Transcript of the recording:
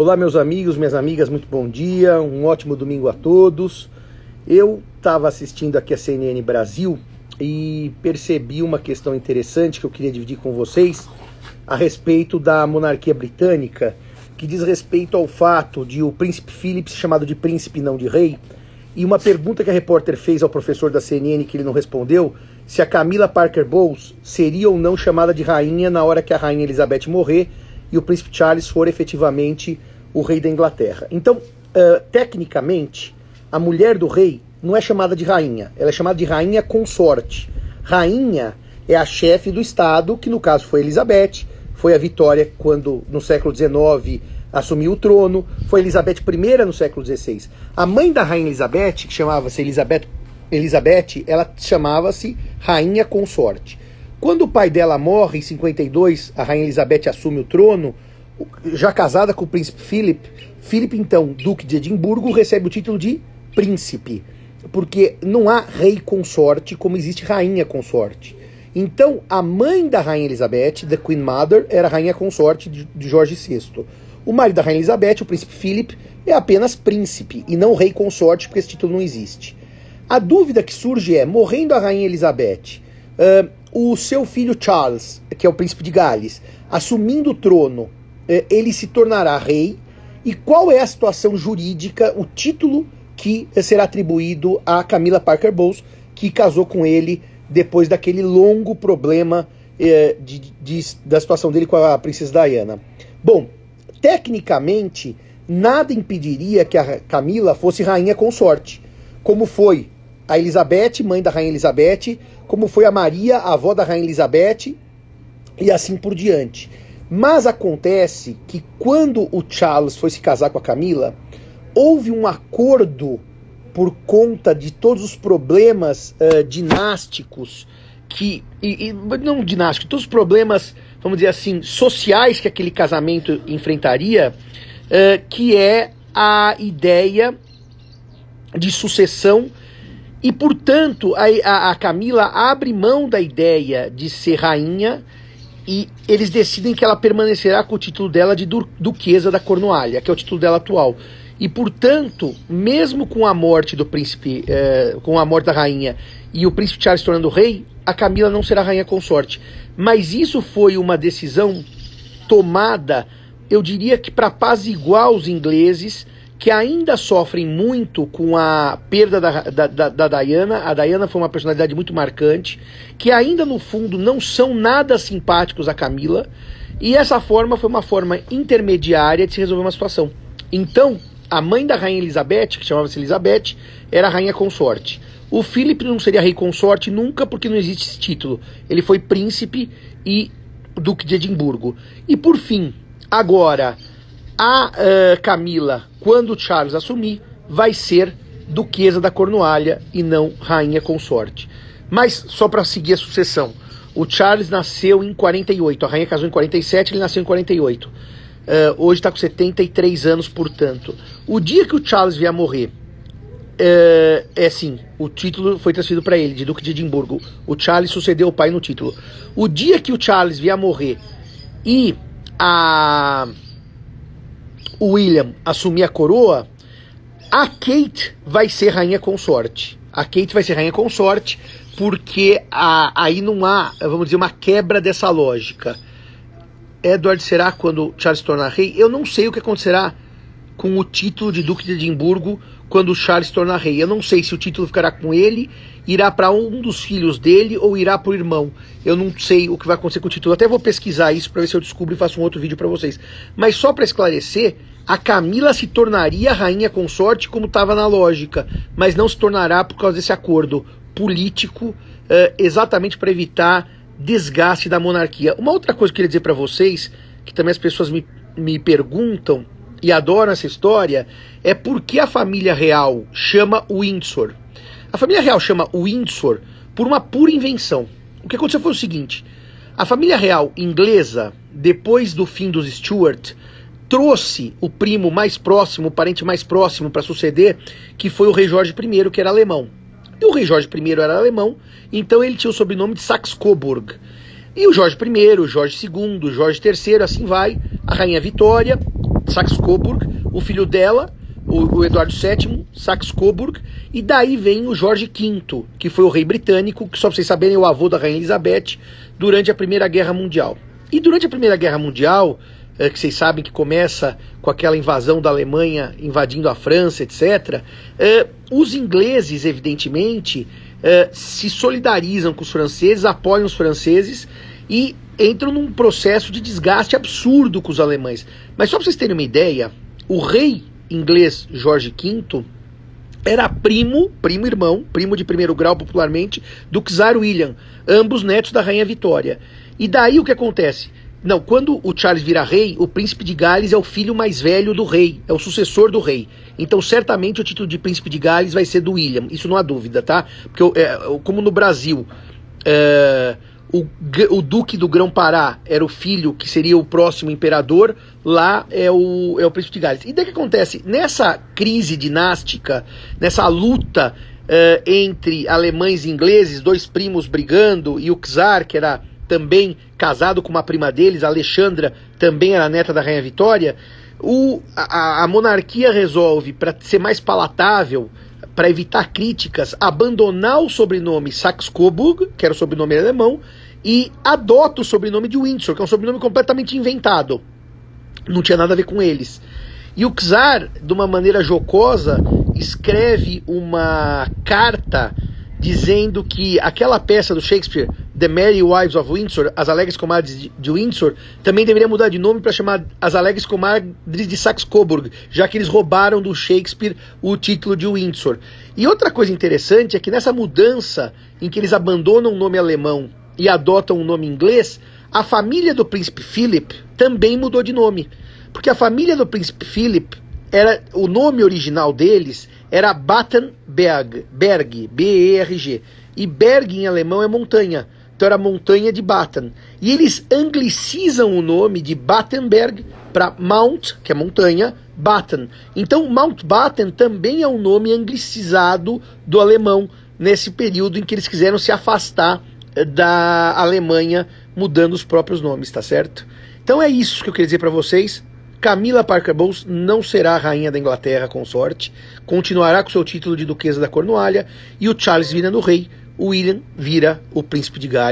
Olá, meus amigos, minhas amigas, muito bom dia, um ótimo domingo a todos. Eu estava assistindo aqui a CNN Brasil e percebi uma questão interessante que eu queria dividir com vocês a respeito da monarquia britânica, que diz respeito ao fato de o príncipe Philip ser chamado de príncipe, não de rei. E uma pergunta que a repórter fez ao professor da CNN que ele não respondeu, se a Camila Parker Bowles seria ou não chamada de rainha na hora que a rainha Elizabeth morrer e o príncipe Charles for efetivamente o rei da Inglaterra. Então, uh, tecnicamente, a mulher do rei não é chamada de rainha, ela é chamada de rainha consorte. Rainha é a chefe do Estado, que no caso foi Elizabeth, foi a Vitória quando no século XIX assumiu o trono, foi Elizabeth I no século XVI. A mãe da rainha Elizabeth, que chamava-se Elizabeth, Elizabeth, ela chamava-se rainha consorte. Quando o pai dela morre em 52, a rainha Elizabeth assume o trono, já casada com o príncipe Philip, Philip, então, duque de Edimburgo, recebe o título de príncipe, porque não há rei consorte como existe rainha consorte. Então, a mãe da rainha Elizabeth, the Queen Mother, era rainha consorte de, Jorge VI. O marido da rainha Elizabeth, o príncipe Philip, é apenas príncipe e não rei consorte, porque esse título não existe. A dúvida que surge é, morrendo a rainha Elizabeth, o seu filho Charles, que é o príncipe de Gales, assumindo o trono, é, ele se tornará rei e qual é a situação jurídica, o título que será atribuído a Camila Parker Bowles, que casou com ele depois daquele longo problema é, de, de, da situação dele com a princesa Diana. Bom, tecnicamente, nada impediria que a Camila fosse rainha consorte, como foi a Elizabeth, mãe da rainha Elizabeth, como foi a Maria, a avó da rainha Elizabeth, e assim por diante. Mas acontece que quando o Charles foi se casar com a Camila, houve um acordo por conta de todos os problemas uh, dinásticos que e, e, não dinásticos, todos os problemas, vamos dizer assim, sociais que aquele casamento enfrentaria, uh, que é a ideia de sucessão e, portanto, a, a, a Camila abre mão da ideia de ser rainha e eles decidem que ela permanecerá com o título dela de Duquesa da Cornualha, que é o título dela atual. E, portanto, mesmo com a morte do príncipe, eh, com a morte da rainha e o príncipe Charles tornando rei, a Camila não será rainha consorte. Mas isso foi uma decisão tomada, eu diria que para apaziguar os ingleses que ainda sofrem muito com a perda da, da, da, da, Diana. A Diana foi uma personalidade muito marcante, que ainda no fundo não são nada simpáticos a Camila. E essa forma foi uma forma intermediária de se resolver uma situação. Então, a mãe da rainha Elizabeth, que chamava-se Elizabeth, era rainha consorte. O Philip não seria rei consorte nunca porque não existe esse título. Ele foi príncipe e duque de Edimburgo. E por fim, agora a uh, Camila, quando Charles assumir, vai ser duquesa da Cornualha e não rainha consorte. Mas só para seguir a sucessão, o Charles nasceu em 48, a rainha casou em 47, ele nasceu em 48. Uh, eh, hoje está com 73 anos, portanto. O dia que o Charles vier a morrer, uh, é assim, o título foi transferido para ele, de Duque de Edimburgo. O Charles sucedeu o pai no título. O dia que o Charles vier a morrer e a o William assumir a coroa, a Kate vai ser rainha consorte. A Kate vai ser rainha consorte porque a, aí não há, vamos dizer, uma quebra dessa lógica. Edward será quando Charles se tornar rei? Eu não sei o que acontecerá com o título de Duque de Edimburgo quando Charles se tornar rei. Eu não sei se o título ficará com ele, irá para um dos filhos dele ou irá para o irmão. Eu não sei o que vai acontecer com o título. Até vou pesquisar isso para ver se eu descubro e faço um outro vídeo para vocês. Mas só para esclarecer, a Camila se tornaria rainha consorte como estava na lógica, mas não se tornará por causa desse acordo político, uh, exatamente para evitar desgaste da monarquia. Uma outra coisa que eu queria dizer para vocês, que também as pessoas me, me perguntam, e adoram essa história é porque a família real chama Windsor. A família real chama Windsor por uma pura invenção. O que aconteceu foi o seguinte: a família real inglesa, depois do fim dos Stuart, trouxe o primo mais próximo, o parente mais próximo para suceder, que foi o rei Jorge I, que era alemão. E o rei Jorge I era alemão, então ele tinha o sobrenome de Saxe-Coburg. E o Jorge I, Jorge II, Jorge III, assim vai, a rainha Vitória, Saxe-Coburg, o filho dela, o, o Eduardo VII, Saxe-Coburg, e daí vem o Jorge V, que foi o rei britânico, que só pra vocês saberem é o avô da rainha Elizabeth, durante a Primeira Guerra Mundial. E durante a Primeira Guerra Mundial, é, que vocês sabem que começa com aquela invasão da Alemanha invadindo a França, etc., é, os ingleses, evidentemente, é, se solidarizam com os franceses, apoiam os franceses e entram num processo de desgaste absurdo com os alemães. Mas só para vocês terem uma ideia, o rei inglês Jorge V era primo, primo irmão, primo de primeiro grau popularmente, do czar William, ambos netos da rainha Vitória. E daí o que acontece? Não, quando o Charles vira rei, o príncipe de Gales é o filho mais velho do rei, é o sucessor do rei. Então, certamente, o título de príncipe de Gales vai ser do William, isso não há dúvida, tá? Porque, é, como no Brasil, é, o, o, duque do Grão-Pará era o filho que seria o próximo imperador, lá é o, é o príncipe de Gales. E daí que acontece? Nessa crise dinástica, nessa luta é, entre alemães e ingleses, dois primos brigando, e o czar, que era também casado com uma prima deles, Alexandra, também era neta da Rainha Vitória, o, a, a monarquia resolve, para ser mais palatável, para evitar críticas, abandonar o sobrenome Saxe-Coburg, que era o sobrenome alemão, e adota o sobrenome de Windsor, que é um sobrenome completamente inventado. Não tinha nada a ver com eles. E o czar, de uma maneira jocosa, escreve uma carta dizendo que aquela peça do Shakespeare, The Merry Wives of Windsor, As Alegres Comadres de Windsor, também deveria mudar de nome para chamar As Alegres Comadres de Saxe-Coburg, já que eles roubaram do Shakespeare o título de Windsor. E outra coisa interessante é que nessa mudança em que eles abandonam o nome alemão e adotam o nome inglês, a família do príncipe Philip também mudou de nome. Porque a família do príncipe Philip era o nome original deles era Battenberg, Berg, B-E-R-G. E Berg em alemão é montanha. Então era montanha de Batten. E eles anglicizam o nome de Battenberg para Mount, que é montanha, Batten. Então Mountbatten também é um nome anglicizado do alemão nesse período em que eles quiseram se afastar eh, da Alemanha mudando os próprios nomes, tá certo? Então é isso que eu queria dizer para vocês. Camila Parker Bowles não será a rainha da Inglaterra com sorte, continuará com seu título de duquesa da Cornualha e o Charles vira no rei, o William vira o príncipe de Gales.